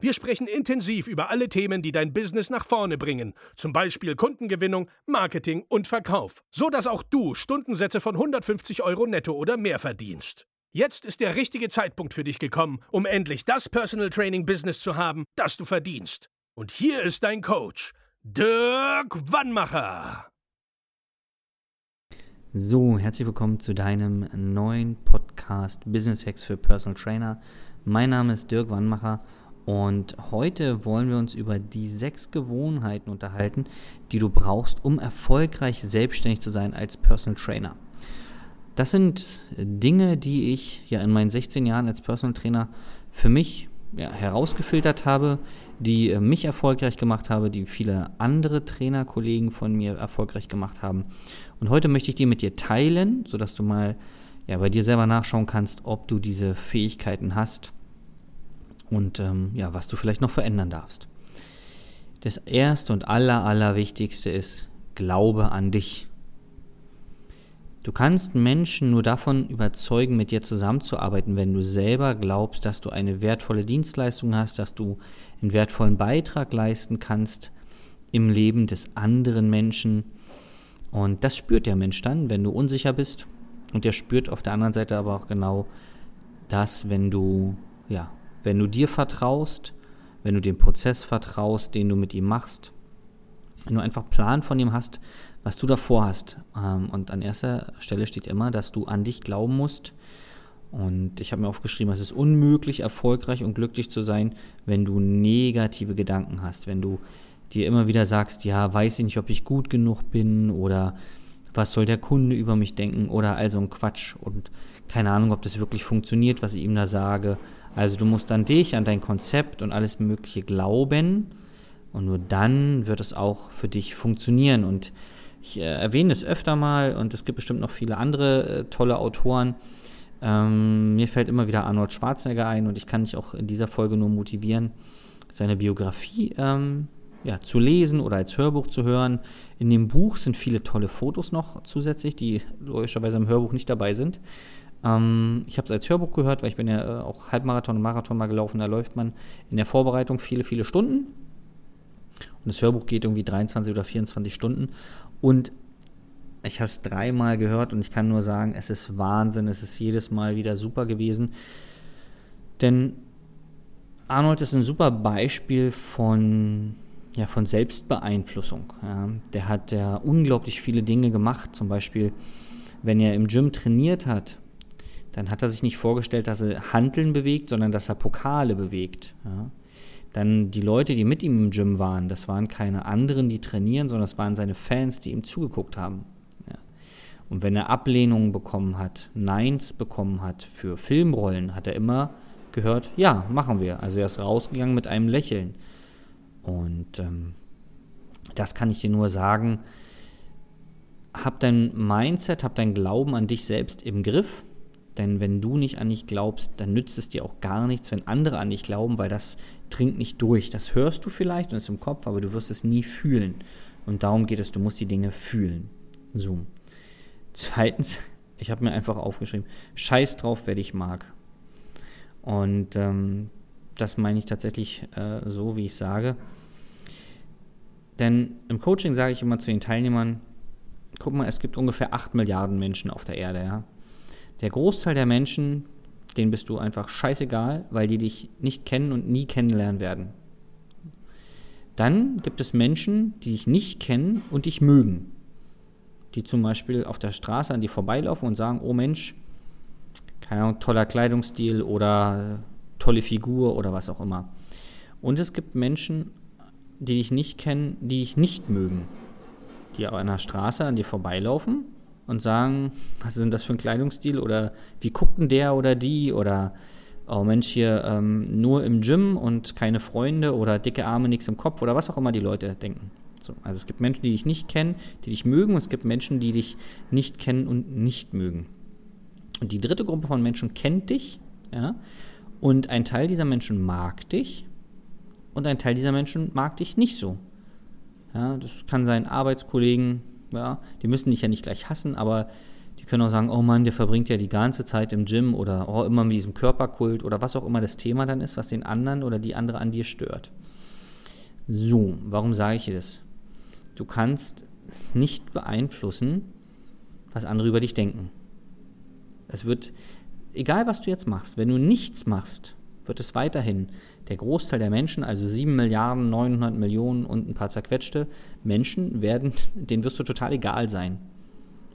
Wir sprechen intensiv über alle Themen, die dein Business nach vorne bringen, zum Beispiel Kundengewinnung, Marketing und Verkauf, so dass auch du Stundensätze von 150 Euro netto oder mehr verdienst. Jetzt ist der richtige Zeitpunkt für dich gekommen, um endlich das Personal Training Business zu haben, das du verdienst. Und hier ist dein Coach, Dirk Wannmacher. So, herzlich willkommen zu deinem neuen Podcast Business Hacks für Personal Trainer. Mein Name ist Dirk Wannmacher und heute wollen wir uns über die sechs Gewohnheiten unterhalten, die du brauchst, um erfolgreich selbstständig zu sein als Personal Trainer. Das sind Dinge, die ich ja in meinen 16 Jahren als Personal Trainer für mich ja, herausgefiltert habe, die äh, mich erfolgreich gemacht habe, die viele andere Trainerkollegen von mir erfolgreich gemacht haben. Und heute möchte ich die mit dir teilen, sodass du mal ja, bei dir selber nachschauen kannst, ob du diese Fähigkeiten hast und ähm, ja, was du vielleicht noch verändern darfst. Das erste und aller, allerwichtigste ist, glaube an dich. Du kannst Menschen nur davon überzeugen, mit dir zusammenzuarbeiten, wenn du selber glaubst, dass du eine wertvolle Dienstleistung hast, dass du einen wertvollen Beitrag leisten kannst im Leben des anderen Menschen. Und das spürt der Mensch dann, wenn du unsicher bist. Und der spürt auf der anderen Seite aber auch genau das, wenn du, ja, wenn du dir vertraust, wenn du dem Prozess vertraust, den du mit ihm machst, wenn du einfach Plan von ihm hast, was du davor hast. Ähm, und an erster Stelle steht immer, dass du an dich glauben musst. Und ich habe mir aufgeschrieben, es ist unmöglich, erfolgreich und glücklich zu sein, wenn du negative Gedanken hast, wenn du dir immer wieder sagst, ja, weiß ich nicht, ob ich gut genug bin oder was soll der Kunde über mich denken oder all so ein Quatsch und keine Ahnung, ob das wirklich funktioniert, was ich ihm da sage. Also du musst an dich, an dein Konzept und alles Mögliche glauben und nur dann wird es auch für dich funktionieren und ich äh, erwähne es öfter mal und es gibt bestimmt noch viele andere äh, tolle Autoren. Ähm, mir fällt immer wieder Arnold Schwarzenegger ein und ich kann dich auch in dieser Folge nur motivieren, seine Biografie ähm, ja, zu lesen oder als Hörbuch zu hören. In dem Buch sind viele tolle Fotos noch zusätzlich, die logischerweise im Hörbuch nicht dabei sind. Ähm, ich habe es als Hörbuch gehört, weil ich bin ja äh, auch Halbmarathon und Marathon mal gelaufen. Da läuft man in der Vorbereitung viele, viele Stunden. Und das Hörbuch geht irgendwie 23 oder 24 Stunden. Und ich habe es dreimal gehört und ich kann nur sagen, es ist Wahnsinn, es ist jedes Mal wieder super gewesen. Denn Arnold ist ein super Beispiel von, ja, von Selbstbeeinflussung. Ja. Der hat ja unglaublich viele Dinge gemacht. Zum Beispiel, wenn er im Gym trainiert hat, dann hat er sich nicht vorgestellt, dass er Handeln bewegt, sondern dass er Pokale bewegt. Ja. Dann die Leute, die mit ihm im Gym waren, das waren keine anderen, die trainieren, sondern das waren seine Fans, die ihm zugeguckt haben. Ja. Und wenn er Ablehnungen bekommen hat, Neins bekommen hat für Filmrollen, hat er immer gehört, ja, machen wir. Also er ist rausgegangen mit einem Lächeln. Und ähm, das kann ich dir nur sagen. Hab dein Mindset, hab dein Glauben an dich selbst im Griff denn wenn du nicht an dich glaubst, dann nützt es dir auch gar nichts, wenn andere an dich glauben, weil das dringt nicht durch. Das hörst du vielleicht und ist im Kopf, aber du wirst es nie fühlen. Und darum geht es, du musst die Dinge fühlen. So. Zweitens, ich habe mir einfach aufgeschrieben, scheiß drauf, wer dich mag. Und ähm, das meine ich tatsächlich äh, so, wie ich sage. Denn im Coaching sage ich immer zu den Teilnehmern, guck mal, es gibt ungefähr 8 Milliarden Menschen auf der Erde, ja. Der Großteil der Menschen, denen bist du einfach scheißegal, weil die dich nicht kennen und nie kennenlernen werden. Dann gibt es Menschen, die dich nicht kennen und dich mögen. Die zum Beispiel auf der Straße an dir vorbeilaufen und sagen, oh Mensch, keine Ahnung, toller Kleidungsstil oder tolle Figur oder was auch immer. Und es gibt Menschen, die dich nicht kennen, die dich nicht mögen. Die an der Straße an dir vorbeilaufen und sagen, was ist denn das für ein Kleidungsstil oder wie guckt denn der oder die oder oh Mensch, hier ähm, nur im Gym und keine Freunde oder dicke Arme, nichts im Kopf oder was auch immer die Leute denken. So, also es gibt Menschen, die dich nicht kennen, die dich mögen und es gibt Menschen, die dich nicht kennen und nicht mögen. Und die dritte Gruppe von Menschen kennt dich, ja, und ein Teil dieser Menschen mag dich und ein Teil dieser Menschen mag dich nicht so. Ja, das kann sein Arbeitskollegen, ja, die müssen dich ja nicht gleich hassen, aber die können auch sagen, oh Mann, der verbringt ja die ganze Zeit im Gym oder oh, immer mit diesem Körperkult oder was auch immer das Thema dann ist, was den anderen oder die andere an dir stört. So, warum sage ich dir das? Du kannst nicht beeinflussen, was andere über dich denken. Es wird, egal was du jetzt machst, wenn du nichts machst, wird es weiterhin der Großteil der Menschen, also 7 Milliarden 900 Millionen und ein paar zerquetschte Menschen, werden, denen wirst du total egal sein.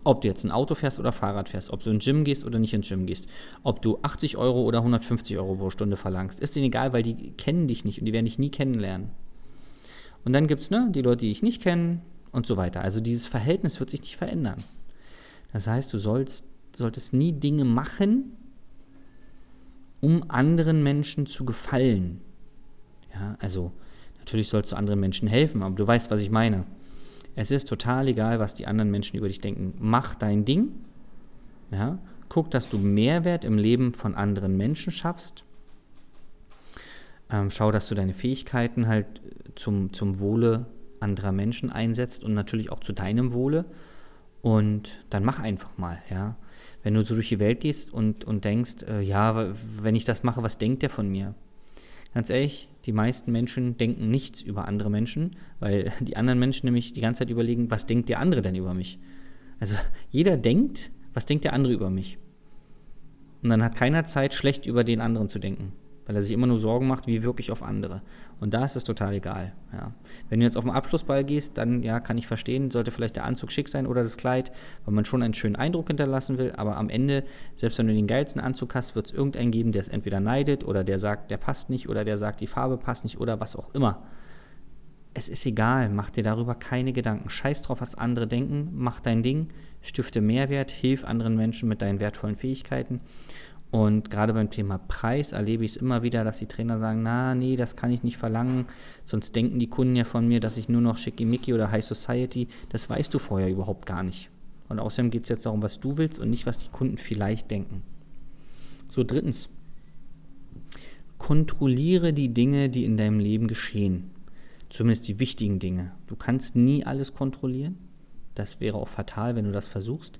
Ob du jetzt ein Auto fährst oder Fahrrad fährst, ob du ins Gym gehst oder nicht ins Gym gehst, ob du 80 Euro oder 150 Euro pro Stunde verlangst, ist denen egal, weil die kennen dich nicht und die werden dich nie kennenlernen. Und dann gibt es ne, die Leute, die dich nicht kennen und so weiter. Also dieses Verhältnis wird sich nicht verändern. Das heißt, du sollst, solltest nie Dinge machen, um anderen Menschen zu gefallen. Ja, also natürlich sollst du anderen Menschen helfen, aber du weißt, was ich meine. Es ist total egal, was die anderen Menschen über dich denken. Mach dein Ding. Ja, guck, dass du Mehrwert im Leben von anderen Menschen schaffst. Ähm, schau, dass du deine Fähigkeiten halt zum, zum Wohle anderer Menschen einsetzt und natürlich auch zu deinem Wohle. Und dann mach einfach mal, ja wenn du so durch die Welt gehst und, und denkst, äh, ja, wenn ich das mache, was denkt der von mir? Ganz ehrlich, die meisten Menschen denken nichts über andere Menschen, weil die anderen Menschen nämlich die ganze Zeit überlegen, was denkt der andere denn über mich? Also jeder denkt, was denkt der andere über mich? Und dann hat keiner Zeit, schlecht über den anderen zu denken weil er sich immer nur Sorgen macht, wie wirklich auf andere. Und da ist es total egal. Ja. Wenn du jetzt auf den Abschlussball gehst, dann ja, kann ich verstehen, sollte vielleicht der Anzug schick sein oder das Kleid, weil man schon einen schönen Eindruck hinterlassen will. Aber am Ende, selbst wenn du den geilsten Anzug hast, wird es irgendeinen geben, der es entweder neidet oder der sagt, der passt nicht oder der sagt, die Farbe passt nicht oder was auch immer. Es ist egal, mach dir darüber keine Gedanken. Scheiß drauf, was andere denken, mach dein Ding, stifte Mehrwert, hilf anderen Menschen mit deinen wertvollen Fähigkeiten und gerade beim Thema Preis erlebe ich es immer wieder, dass die Trainer sagen, na, nee, das kann ich nicht verlangen, sonst denken die Kunden ja von mir, dass ich nur noch Schickimicki oder High Society, das weißt du vorher überhaupt gar nicht. Und außerdem geht es jetzt darum, was du willst und nicht, was die Kunden vielleicht denken. So, drittens, kontrolliere die Dinge, die in deinem Leben geschehen. Zumindest die wichtigen Dinge. Du kannst nie alles kontrollieren. Das wäre auch fatal, wenn du das versuchst.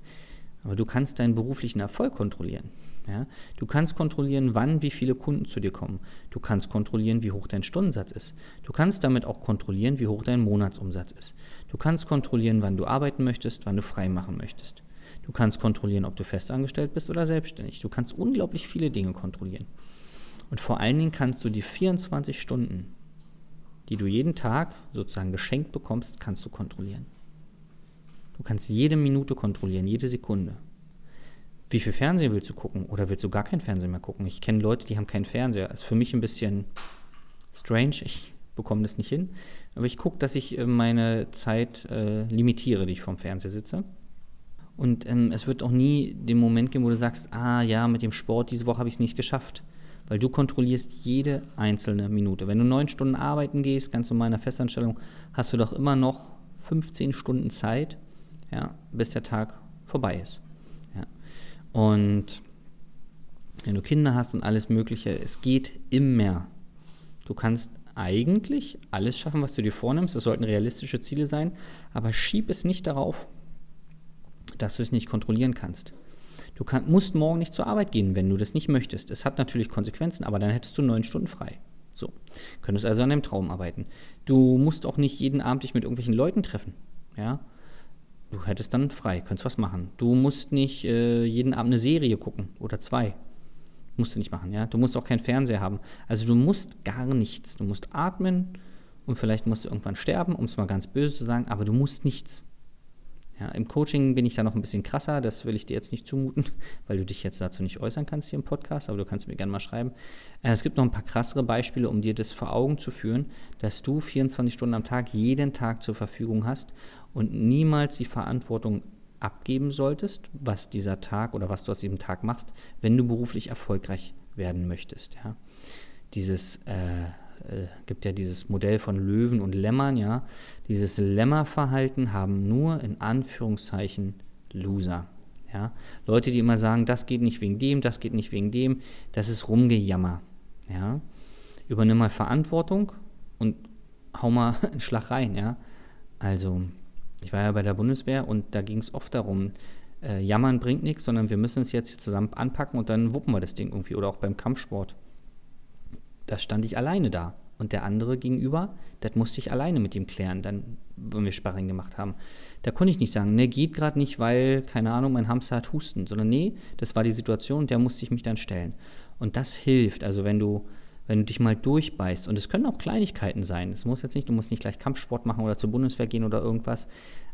Aber du kannst deinen beruflichen Erfolg kontrollieren. Ja? Du kannst kontrollieren, wann wie viele Kunden zu dir kommen. Du kannst kontrollieren, wie hoch dein Stundensatz ist. Du kannst damit auch kontrollieren, wie hoch dein Monatsumsatz ist. Du kannst kontrollieren, wann du arbeiten möchtest, wann du frei machen möchtest. Du kannst kontrollieren, ob du festangestellt bist oder selbstständig. Du kannst unglaublich viele Dinge kontrollieren. Und vor allen Dingen kannst du die 24 Stunden, die du jeden Tag sozusagen geschenkt bekommst, kannst du kontrollieren. Du kannst jede Minute kontrollieren, jede Sekunde. Wie viel Fernsehen willst du gucken? Oder willst du gar kein Fernsehen mehr gucken? Ich kenne Leute, die haben keinen Fernseher. Das ist für mich ein bisschen strange. Ich bekomme das nicht hin. Aber ich gucke, dass ich äh, meine Zeit äh, limitiere, die ich vorm Fernseher sitze. Und ähm, es wird auch nie den Moment geben, wo du sagst, ah ja, mit dem Sport, diese Woche habe ich es nicht geschafft. Weil du kontrollierst jede einzelne Minute. Wenn du neun Stunden arbeiten gehst, ganz normal in einer Festanstellung, hast du doch immer noch 15 Stunden Zeit, ja, bis der Tag vorbei ist. Ja. Und wenn du Kinder hast und alles Mögliche, es geht immer. Du kannst eigentlich alles schaffen, was du dir vornimmst. Das sollten realistische Ziele sein, aber schieb es nicht darauf, dass du es nicht kontrollieren kannst. Du kann, musst morgen nicht zur Arbeit gehen, wenn du das nicht möchtest. Es hat natürlich Konsequenzen, aber dann hättest du neun Stunden frei. So, könntest also an deinem Traum arbeiten. Du musst auch nicht jeden Abend dich mit irgendwelchen Leuten treffen. Ja, Du hättest dann frei, könntest was machen. Du musst nicht äh, jeden Abend eine Serie gucken oder zwei. Musst du nicht machen, ja. Du musst auch keinen Fernseher haben. Also du musst gar nichts. Du musst atmen und vielleicht musst du irgendwann sterben, um es mal ganz böse zu sagen, aber du musst nichts. Ja, Im Coaching bin ich da noch ein bisschen krasser, das will ich dir jetzt nicht zumuten, weil du dich jetzt dazu nicht äußern kannst hier im Podcast, aber du kannst mir gerne mal schreiben. Äh, es gibt noch ein paar krassere Beispiele, um dir das vor Augen zu führen, dass du 24 Stunden am Tag jeden Tag zur Verfügung hast und niemals die Verantwortung abgeben solltest, was dieser Tag oder was du aus diesem Tag machst, wenn du beruflich erfolgreich werden möchtest. Ja. Dieses äh, äh, gibt ja dieses Modell von Löwen und Lämmern, ja. Dieses Lämmerverhalten haben nur in Anführungszeichen Loser. Ja. Leute, die immer sagen, das geht nicht wegen dem, das geht nicht wegen dem, das ist Rumgejammer. Ja. Übernimm mal Verantwortung und hau mal einen Schlag rein, ja. Also, ich war ja bei der Bundeswehr und da ging es oft darum, äh, jammern bringt nichts, sondern wir müssen es jetzt zusammen anpacken und dann wuppen wir das Ding irgendwie. Oder auch beim Kampfsport da stand ich alleine da. Und der andere gegenüber, das musste ich alleine mit ihm klären, dann, wenn wir Sparring gemacht haben. Da konnte ich nicht sagen, ne, geht gerade nicht, weil, keine Ahnung, mein Hamster hat Husten, sondern nee, das war die Situation, der musste ich mich dann stellen. Und das hilft, also wenn du, wenn du dich mal durchbeißt, und es können auch Kleinigkeiten sein, es muss jetzt nicht, du musst nicht gleich Kampfsport machen oder zur Bundeswehr gehen oder irgendwas,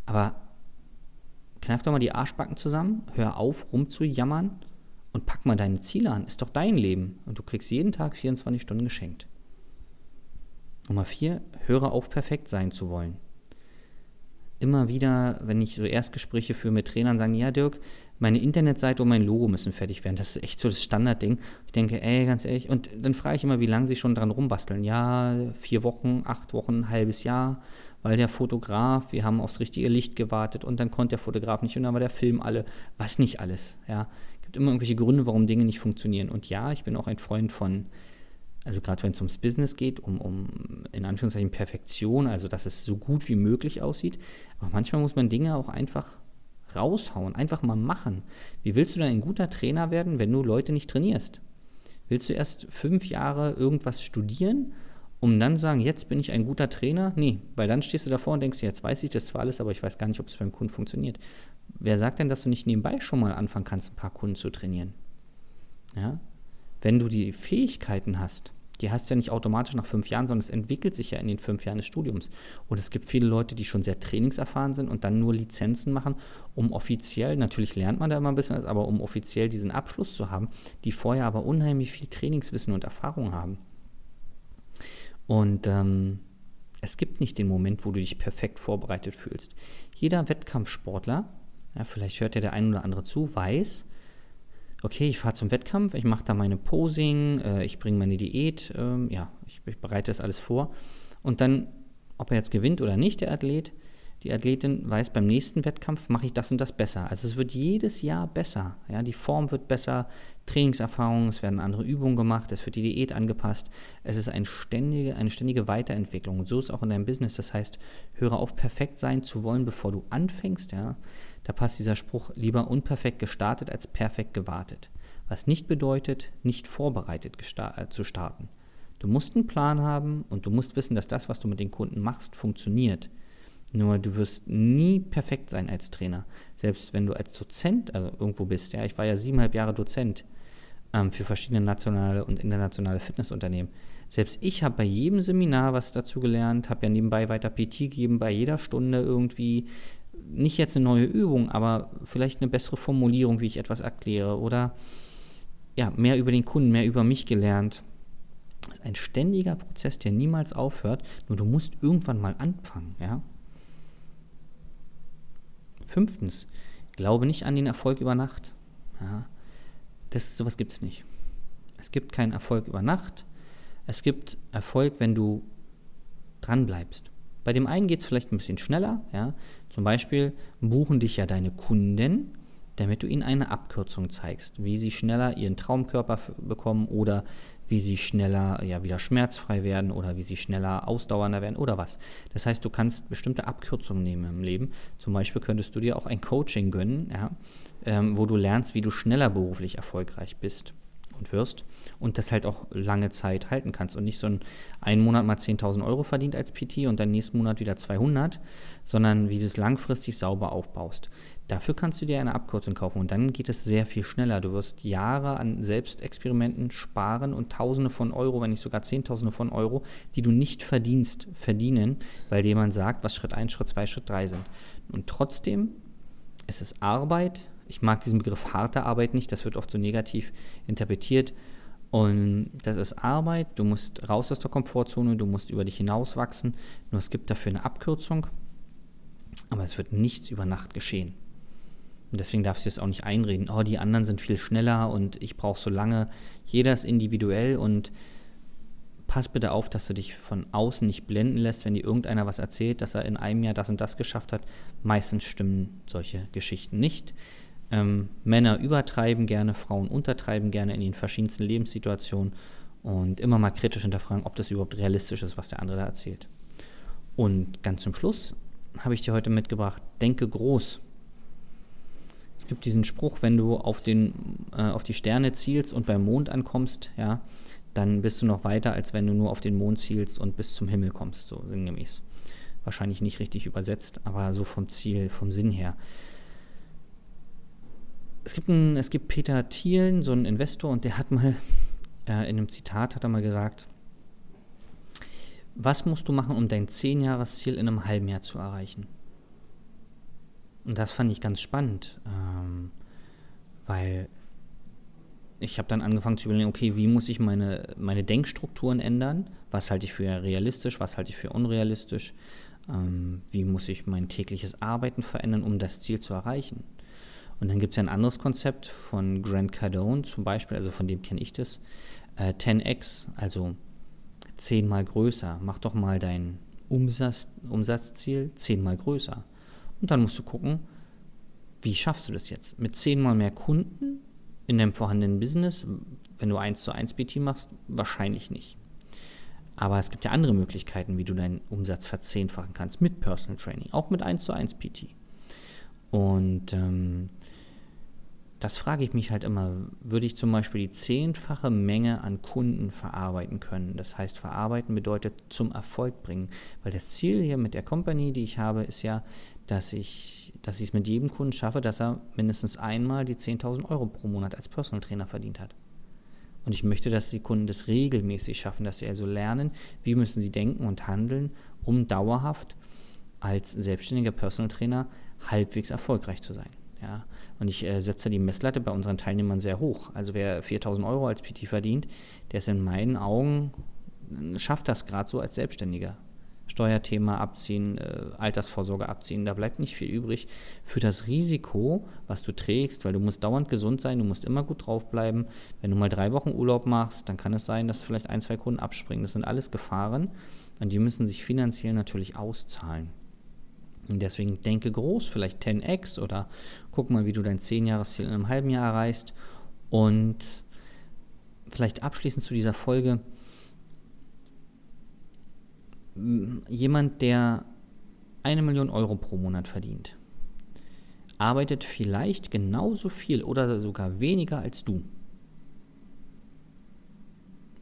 aber kneif doch mal die Arschbacken zusammen, hör auf, rumzujammern und pack mal deine Ziele an. Ist doch dein Leben. Und du kriegst jeden Tag 24 Stunden geschenkt. Nummer vier, höre auf, perfekt sein zu wollen. Immer wieder, wenn ich so Erstgespräche führe mit Trainern, sagen, ja Dirk, meine Internetseite und mein Logo müssen fertig werden. Das ist echt so das Standardding. Ich denke, ey, ganz ehrlich, und dann frage ich immer, wie lange sie schon dran rumbasteln. Ja, vier Wochen, acht Wochen, ein halbes Jahr, weil der Fotograf, wir haben aufs richtige Licht gewartet und dann konnte der Fotograf nicht und dann war der Film alle, was nicht alles, ja gibt immer irgendwelche Gründe, warum Dinge nicht funktionieren. Und ja, ich bin auch ein Freund von, also gerade wenn es ums Business geht, um, um in Anführungszeichen Perfektion, also dass es so gut wie möglich aussieht. Aber manchmal muss man Dinge auch einfach raushauen, einfach mal machen. Wie willst du denn ein guter Trainer werden, wenn du Leute nicht trainierst? Willst du erst fünf Jahre irgendwas studieren, um dann sagen, jetzt bin ich ein guter Trainer? Nee, weil dann stehst du davor und denkst, jetzt weiß ich das zwar alles, aber ich weiß gar nicht, ob es beim Kunden funktioniert. Wer sagt denn, dass du nicht nebenbei schon mal anfangen kannst, ein paar Kunden zu trainieren? Ja? Wenn du die Fähigkeiten hast, die hast du ja nicht automatisch nach fünf Jahren, sondern es entwickelt sich ja in den fünf Jahren des Studiums. Und es gibt viele Leute, die schon sehr trainingserfahren sind und dann nur Lizenzen machen, um offiziell, natürlich lernt man da immer ein bisschen, aber um offiziell diesen Abschluss zu haben, die vorher aber unheimlich viel Trainingswissen und Erfahrung haben. Und ähm, es gibt nicht den Moment, wo du dich perfekt vorbereitet fühlst. Jeder Wettkampfsportler ja, vielleicht hört ja der ein oder andere zu, weiß, okay, ich fahre zum Wettkampf, ich mache da meine Posing, äh, ich bringe meine Diät, äh, ja, ich, ich, bereite das alles vor. Und dann, ob er jetzt gewinnt oder nicht, der Athlet, die Athletin weiß, beim nächsten Wettkampf mache ich das und das besser. Also es wird jedes Jahr besser. Ja, die Form wird besser, Trainingserfahrungen, es werden andere Übungen gemacht, es wird die Diät angepasst. Es ist eine ständige, eine ständige Weiterentwicklung. Und so ist auch in deinem Business. Das heißt, höre auf, perfekt sein zu wollen, bevor du anfängst. Ja. Da passt dieser Spruch lieber unperfekt gestartet als perfekt gewartet. Was nicht bedeutet, nicht vorbereitet äh, zu starten. Du musst einen Plan haben und du musst wissen, dass das, was du mit den Kunden machst, funktioniert. Nur du wirst nie perfekt sein als Trainer. Selbst wenn du als Dozent also irgendwo bist. Ja, ich war ja siebeneinhalb Jahre Dozent ähm, für verschiedene nationale und internationale Fitnessunternehmen. Selbst ich habe bei jedem Seminar was dazu gelernt, habe ja nebenbei weiter PT gegeben, bei jeder Stunde irgendwie nicht jetzt eine neue Übung, aber vielleicht eine bessere Formulierung, wie ich etwas erkläre oder ja, mehr über den Kunden, mehr über mich gelernt. Das ist ein ständiger Prozess, der niemals aufhört, nur du musst irgendwann mal anfangen, ja. Fünftens, glaube nicht an den Erfolg über Nacht. Ja. Das, sowas gibt es nicht. Es gibt keinen Erfolg über Nacht. Es gibt Erfolg, wenn du dran bleibst. Bei dem einen geht es vielleicht ein bisschen schneller. Ja? Zum Beispiel buchen dich ja deine Kunden, damit du ihnen eine Abkürzung zeigst, wie sie schneller ihren Traumkörper bekommen oder wie sie schneller ja, wieder schmerzfrei werden oder wie sie schneller ausdauernder werden oder was. Das heißt, du kannst bestimmte Abkürzungen nehmen im Leben. Zum Beispiel könntest du dir auch ein Coaching gönnen, ja, ähm, wo du lernst, wie du schneller beruflich erfolgreich bist und wirst und das halt auch lange Zeit halten kannst und nicht so ein, einen Monat mal 10.000 Euro verdient als PT und dann nächsten Monat wieder 200, sondern wie du es langfristig sauber aufbaust. Dafür kannst du dir eine Abkürzung kaufen und dann geht es sehr viel schneller. Du wirst Jahre an Selbstexperimenten sparen und Tausende von Euro, wenn nicht sogar Zehntausende von Euro, die du nicht verdienst, verdienen, weil jemand sagt, was Schritt 1, Schritt 2, Schritt 3 sind. Und trotzdem es ist Arbeit. Ich mag diesen Begriff harte Arbeit nicht, das wird oft so negativ interpretiert. Und das ist Arbeit, du musst raus aus der Komfortzone, du musst über dich hinauswachsen. Nur es gibt dafür eine Abkürzung, aber es wird nichts über Nacht geschehen. Und deswegen darfst du es auch nicht einreden, oh, die anderen sind viel schneller und ich brauche so lange. Jeder ist individuell und pass bitte auf, dass du dich von außen nicht blenden lässt, wenn dir irgendeiner was erzählt, dass er in einem Jahr das und das geschafft hat. Meistens stimmen solche Geschichten nicht. Ähm, Männer übertreiben gerne, Frauen untertreiben gerne in den verschiedensten Lebenssituationen und immer mal kritisch hinterfragen, ob das überhaupt realistisch ist, was der andere da erzählt. Und ganz zum Schluss habe ich dir heute mitgebracht, denke groß. Es gibt diesen Spruch, wenn du auf, den, äh, auf die Sterne zielst und beim Mond ankommst, ja, dann bist du noch weiter, als wenn du nur auf den Mond zielst und bis zum Himmel kommst, so sinngemäß. Wahrscheinlich nicht richtig übersetzt, aber so vom Ziel, vom Sinn her. Es gibt, einen, es gibt Peter Thielen, so ein Investor, und der hat mal äh, in einem Zitat hat er mal gesagt, was musst du machen, um dein 10-Jahres-Ziel in einem halben Jahr zu erreichen? Und das fand ich ganz spannend, ähm, weil ich habe dann angefangen zu überlegen, okay, wie muss ich meine, meine Denkstrukturen ändern? Was halte ich für realistisch, was halte ich für unrealistisch? Ähm, wie muss ich mein tägliches Arbeiten verändern, um das Ziel zu erreichen? Und dann gibt es ja ein anderes Konzept von Grant Cardone zum Beispiel, also von dem kenne ich das, äh, 10x, also zehnmal größer. Mach doch mal dein Umsatz, Umsatzziel zehnmal größer. Und dann musst du gucken, wie schaffst du das jetzt? Mit zehnmal mehr Kunden in deinem vorhandenen Business, wenn du 1 zu 1 PT machst, wahrscheinlich nicht. Aber es gibt ja andere Möglichkeiten, wie du deinen Umsatz verzehnfachen kannst mit Personal Training, auch mit 1 zu 1 PT. Und ähm, das frage ich mich halt immer, würde ich zum Beispiel die zehnfache Menge an Kunden verarbeiten können? Das heißt, verarbeiten bedeutet zum Erfolg bringen. Weil das Ziel hier mit der Company, die ich habe, ist ja, dass ich, dass ich es mit jedem Kunden schaffe, dass er mindestens einmal die 10.000 Euro pro Monat als Personal Trainer verdient hat. Und ich möchte, dass die Kunden das regelmäßig schaffen, dass sie also lernen, wie müssen sie denken und handeln, um dauerhaft als selbstständiger Personal Trainer halbwegs erfolgreich zu sein. Ja, und ich äh, setze die Messlatte bei unseren Teilnehmern sehr hoch. Also wer 4000 Euro als PT verdient, der ist in meinen Augen, schafft das gerade so als Selbstständiger. Steuerthema abziehen, äh, Altersvorsorge abziehen, da bleibt nicht viel übrig für das Risiko, was du trägst, weil du musst dauernd gesund sein, du musst immer gut draufbleiben. Wenn du mal drei Wochen Urlaub machst, dann kann es sein, dass vielleicht ein, zwei Kunden abspringen. Das sind alles Gefahren und die müssen sich finanziell natürlich auszahlen. Deswegen denke groß, vielleicht 10x oder guck mal, wie du dein 10-Jahres-Ziel in einem halben Jahr erreichst. Und vielleicht abschließend zu dieser Folge, jemand, der eine Million Euro pro Monat verdient, arbeitet vielleicht genauso viel oder sogar weniger als du.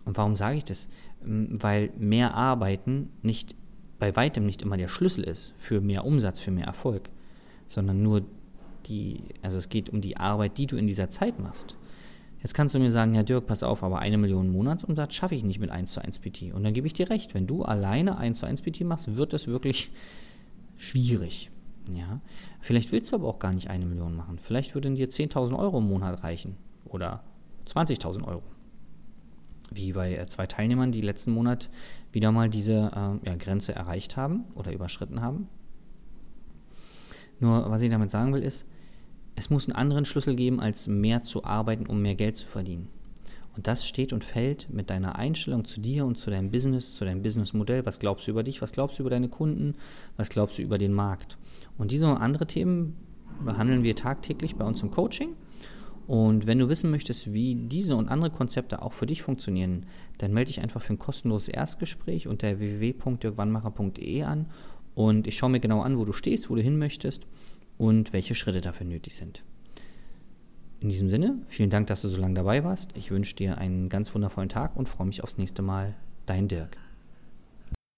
Und warum sage ich das? Weil mehr Arbeiten nicht bei weitem nicht immer der Schlüssel ist für mehr Umsatz, für mehr Erfolg, sondern nur die, also es geht um die Arbeit, die du in dieser Zeit machst. Jetzt kannst du mir sagen, ja Dirk, pass auf, aber eine Million Monatsumsatz schaffe ich nicht mit 1 zu 1 PT. Und dann gebe ich dir recht, wenn du alleine 1 zu 1 PT machst, wird das wirklich schwierig. Ja? Vielleicht willst du aber auch gar nicht eine Million machen. Vielleicht würden dir 10.000 Euro im Monat reichen oder 20.000 Euro. Wie bei äh, zwei Teilnehmern, die letzten Monat wieder mal diese äh, ja, Grenze erreicht haben oder überschritten haben. Nur was ich damit sagen will, ist, es muss einen anderen Schlüssel geben, als mehr zu arbeiten, um mehr Geld zu verdienen. Und das steht und fällt mit deiner Einstellung zu dir und zu deinem Business, zu deinem Businessmodell. Was glaubst du über dich? Was glaubst du über deine Kunden? Was glaubst du über den Markt? Und diese und andere Themen behandeln wir tagtäglich bei uns im Coaching. Und wenn du wissen möchtest, wie diese und andere Konzepte auch für dich funktionieren, dann melde dich einfach für ein kostenloses Erstgespräch unter www.dirkwannmacher.de an und ich schaue mir genau an, wo du stehst, wo du hin möchtest und welche Schritte dafür nötig sind. In diesem Sinne, vielen Dank, dass du so lange dabei warst. Ich wünsche dir einen ganz wundervollen Tag und freue mich aufs nächste Mal. Dein Dirk.